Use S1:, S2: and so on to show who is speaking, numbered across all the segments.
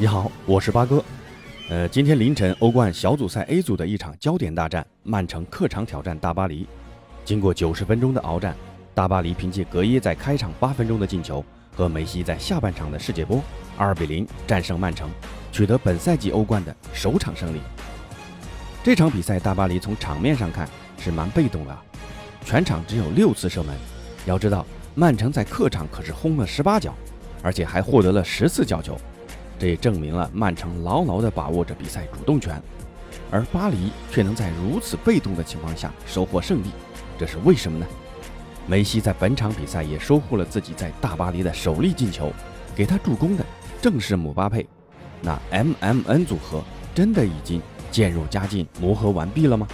S1: 你好，我是八哥。呃，今天凌晨欧冠小组赛 A 组的一场焦点大战，曼城客场挑战大巴黎。经过九十分钟的鏖战，大巴黎凭借格耶在开场八分钟的进球和梅西在下半场的世界波，二比零战胜曼城，取得本赛季欧冠的首场胜利。这场比赛，大巴黎从场面上看是蛮被动的，全场只有六次射门。要知道，曼城在客场可是轰了十八脚，而且还获得了十次角球。这也证明了曼城牢牢地把握着比赛主动权，而巴黎却能在如此被动的情况下收获胜利，这是为什么呢？梅西在本场比赛也收获了自己在大巴黎的首粒进球，给他助攻的正是姆巴佩。那 M M N 组合真的已经渐入佳境、磨合完毕了吗？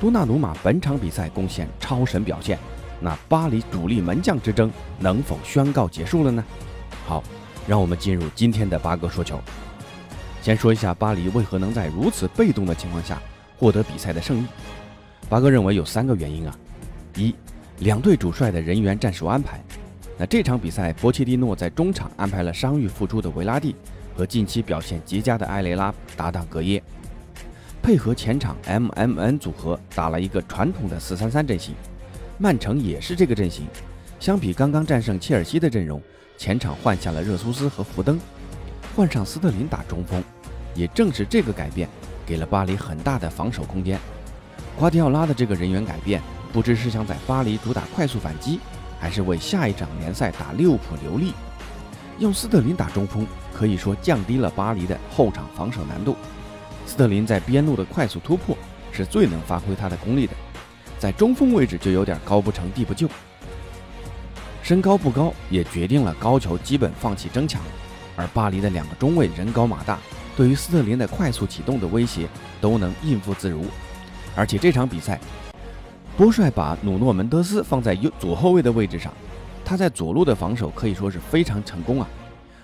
S1: 多纳鲁马本场比赛贡献超神表现，那巴黎主力门将之争能否宣告结束了呢？好。让我们进入今天的八哥说球。先说一下巴黎为何能在如此被动的情况下获得比赛的胜利。八哥认为有三个原因啊：一，两队主帅的人员战术安排。那这场比赛，博切蒂诺在中场安排了伤愈复出的维拉蒂和近期表现极佳的埃雷拉搭档格耶，配合前场 M M N 组合打了一个传统的四三三阵型。曼城也是这个阵型，相比刚刚战胜切尔西的阵容。前场换下了热苏斯和福登，换上斯特林打中锋，也正是这个改变，给了巴黎很大的防守空间。瓜迪奥拉的这个人员改变，不知是想在巴黎主打快速反击，还是为下一场联赛打利物浦留力。用斯特林打中锋，可以说降低了巴黎的后场防守难度。斯特林在边路的快速突破是最能发挥他的功力的，在中锋位置就有点高不成低不就。身高不高，也决定了高球基本放弃争抢，而巴黎的两个中卫人高马大，对于斯特林的快速启动的威胁都能应付自如。而且这场比赛，波帅把努诺门德斯放在右左后卫的位置上，他在左路的防守可以说是非常成功啊。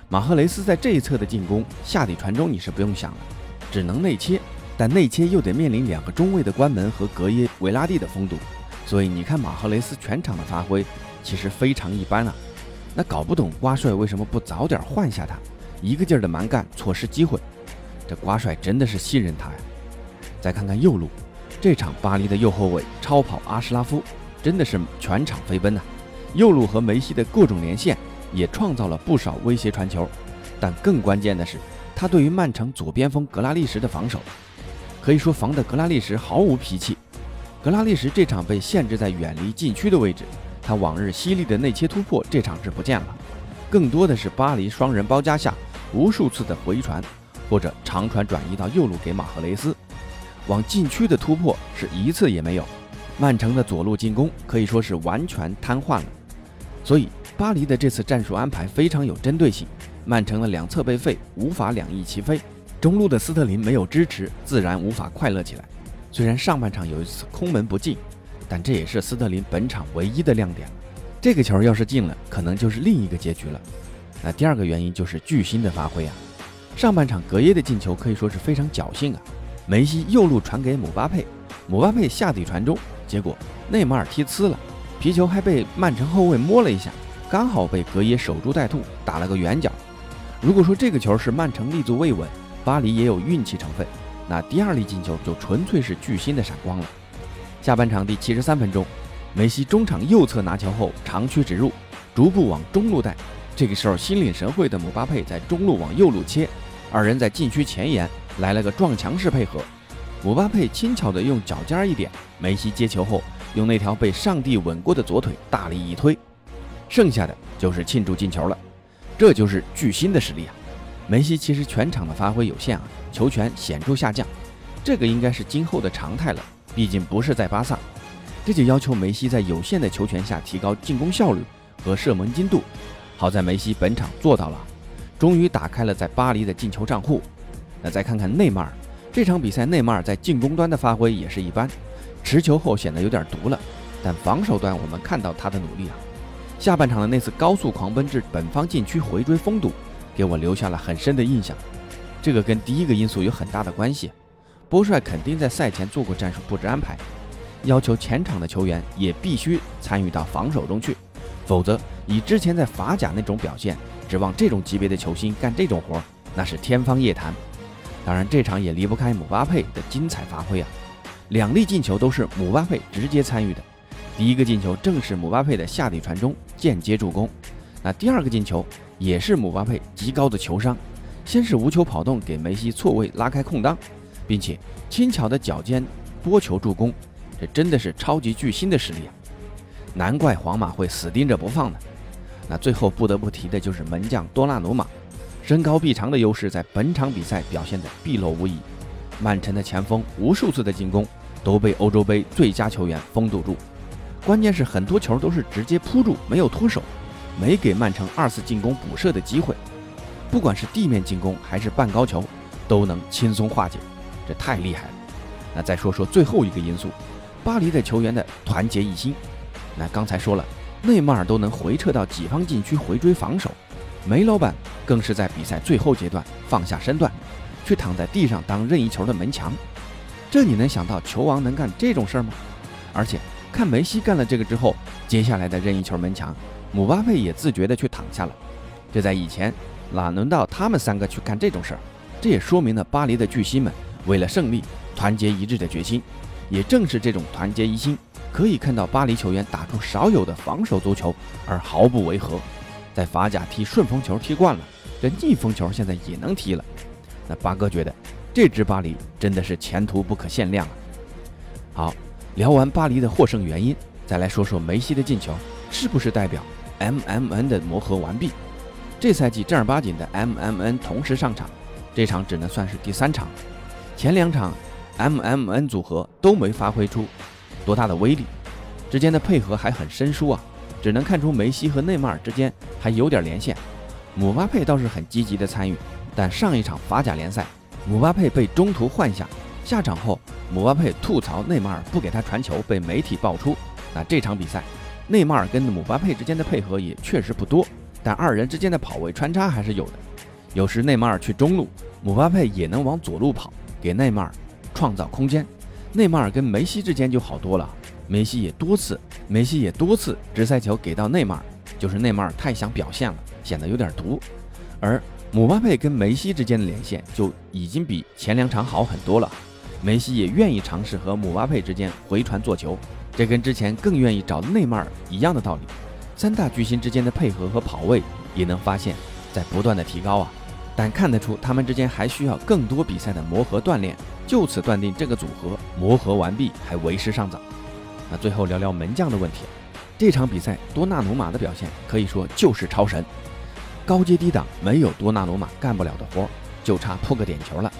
S1: 马赫雷斯在这一侧的进攻下底传中你是不用想了，只能内切，但内切又得面临两个中卫的关门和格耶维拉蒂的封堵，所以你看马赫雷斯全场的发挥。其实非常一般啊，那搞不懂瓜帅为什么不早点换下他，一个劲儿的蛮干，错失机会。这瓜帅真的是信任他呀。再看看右路，这场巴黎的右后卫超跑阿什拉夫真的是全场飞奔呐。右路和梅西的各种连线也创造了不少威胁传球，但更关键的是他对于曼城左边锋格拉利什的防守，可以说防的格拉利什毫无脾气。格拉利什这场被限制在远离禁区的位置。他往日犀利的内切突破，这场是不见了，更多的是巴黎双人包夹下无数次的回传或者长传转移到右路给马赫雷斯，往禁区的突破是一次也没有。曼城的左路进攻可以说是完全瘫痪了，所以巴黎的这次战术安排非常有针对性。曼城的两侧被废，无法两翼齐飞，中路的斯特林没有支持，自然无法快乐起来。虽然上半场有一次空门不进。但这也是斯特林本场唯一的亮点。这个球要是进了，可能就是另一个结局了。那第二个原因就是巨星的发挥啊。上半场格耶的进球可以说是非常侥幸啊。梅西右路传给姆巴佩，姆巴佩下底传中，结果内马尔踢呲了，皮球还被曼城后卫摸了一下，刚好被格耶守株待兔，打了个远角。如果说这个球是曼城立足未稳，巴黎也有运气成分，那第二粒进球就纯粹是巨星的闪光了。下半场第七十三分钟，梅西中场右侧拿球后长驱直入，逐步往中路带。这个时候心领神会的姆巴佩在中路往右路切，二人在禁区前沿来了个撞墙式配合。姆巴佩轻巧地用脚尖一点，梅西接球后用那条被上帝吻过的左腿大力一推，剩下的就是庆祝进球了。这就是巨星的实力啊！梅西其实全场的发挥有限啊，球权显著下降，这个应该是今后的常态了。毕竟不是在巴萨，这就要求梅西在有限的球权下提高进攻效率和射门精度。好在梅西本场做到了，终于打开了在巴黎的进球账户。那再看看内马尔，这场比赛内马尔在进攻端的发挥也是一般，持球后显得有点毒了，但防守端我们看到他的努力啊。下半场的那次高速狂奔至本方禁区回追封堵，给我留下了很深的印象。这个跟第一个因素有很大的关系。波帅肯定在赛前做过战术布置安排，要求前场的球员也必须参与到防守中去，否则以之前在法甲那种表现，指望这种级别的球星干这种活儿那是天方夜谭。当然，这场也离不开姆巴佩的精彩发挥啊！两粒进球都是姆巴佩直接参与的，第一个进球正是姆巴佩的下底传中，间接助攻。那第二个进球也是姆巴佩极高的球商，先是无球跑动给梅西错位拉开空当，并且轻巧的脚尖拨球助攻，这真的是超级巨星的实力啊！难怪皇马会死盯着不放呢。那最后不得不提的就是门将多纳鲁马。身高臂长的优势在本场比赛表现得毕露无遗，曼城的前锋无数次的进攻都被欧洲杯最佳球员封堵住，关键是很多球都是直接扑住，没有脱手，没给曼城二次进攻补射的机会。不管是地面进攻还是半高球，都能轻松化解，这太厉害了。那再说说最后一个因素，巴黎的球员的团结一心。那刚才说了，内马尔都能回撤到己方禁区回追防守。梅老板更是在比赛最后阶段放下身段，去躺在地上当任意球的门墙。这你能想到球王能干这种事儿吗？而且看梅西干了这个之后，接下来的任意球门墙，姆巴佩也自觉的去躺下了。这在以前哪轮到他们三个去干这种事儿？这也说明了巴黎的巨星们为了胜利团结一致的决心。也正是这种团结一心，可以看到巴黎球员打出少有的防守足球，而毫不违和。在法甲踢顺风球踢惯了，这逆风球现在也能踢了。那八哥觉得这支巴黎真的是前途不可限量啊！好，聊完巴黎的获胜原因，再来说说梅西的进球是不是代表 MMN 的磨合完毕？这赛季正儿八经的 MMN 同时上场，这场只能算是第三场。前两场 MMN 组合都没发挥出多大的威力，之间的配合还很生疏啊。只能看出梅西和内马尔之间还有点连线，姆巴佩倒是很积极的参与，但上一场法甲联赛，姆巴佩被中途换下，下场后姆巴佩吐槽内马尔不给他传球，被媒体爆出。那这场比赛，内马尔跟姆巴佩之间的配合也确实不多，但二人之间的跑位穿插还是有的。有时内马尔去中路，姆巴佩也能往左路跑，给内马尔创造空间。内马尔跟梅西之间就好多了。梅西也多次，梅西也多次直塞球给到内马尔，就是内马尔太想表现了，显得有点毒。而姆巴佩跟梅西之间的连线就已经比前两场好很多了。梅西也愿意尝试和姆巴佩之间回传做球，这跟之前更愿意找内马尔一样的道理。三大巨星之间的配合和跑位也能发现，在不断的提高啊。但看得出他们之间还需要更多比赛的磨合锻炼，就此断定这个组合磨合完毕还为时尚早。那最后聊聊门将的问题。这场比赛多纳鲁马的表现可以说就是超神，高接低挡没有多纳鲁马干不了的活，就差扑个点球了。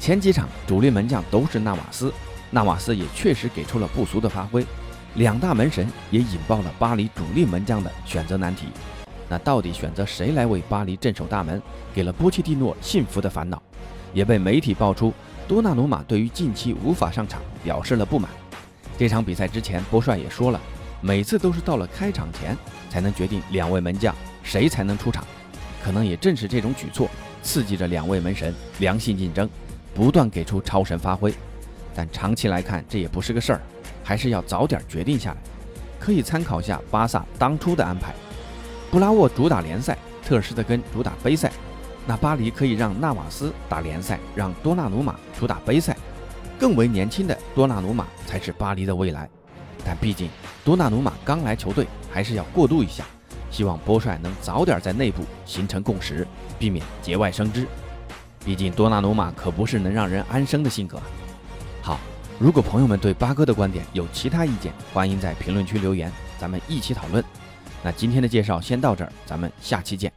S1: 前几场主力门将都是纳瓦斯，纳瓦斯也确实给出了不俗的发挥。两大门神也引爆了巴黎主力门将的选择难题。那到底选择谁来为巴黎镇守大门，给了波切蒂诺幸福的烦恼，也被媒体爆出多纳鲁马对于近期无法上场表示了不满。这场比赛之前，波帅也说了，每次都是到了开场前才能决定两位门将谁才能出场。可能也正是这种举措，刺激着两位门神良性竞争，不断给出超神发挥。但长期来看，这也不是个事儿，还是要早点决定下来。可以参考下巴萨当初的安排：布拉沃主打联赛，特尔施特根主打杯赛。那巴黎可以让纳瓦斯打联赛，让多纳鲁马主打杯赛。更为年轻的多纳鲁马才是巴黎的未来，但毕竟多纳鲁马刚来球队，还是要过渡一下。希望波帅能早点在内部形成共识，避免节外生枝。毕竟多纳鲁马可不是能让人安生的性格。好，如果朋友们对八哥的观点有其他意见，欢迎在评论区留言，咱们一起讨论。那今天的介绍先到这儿，咱们下期见。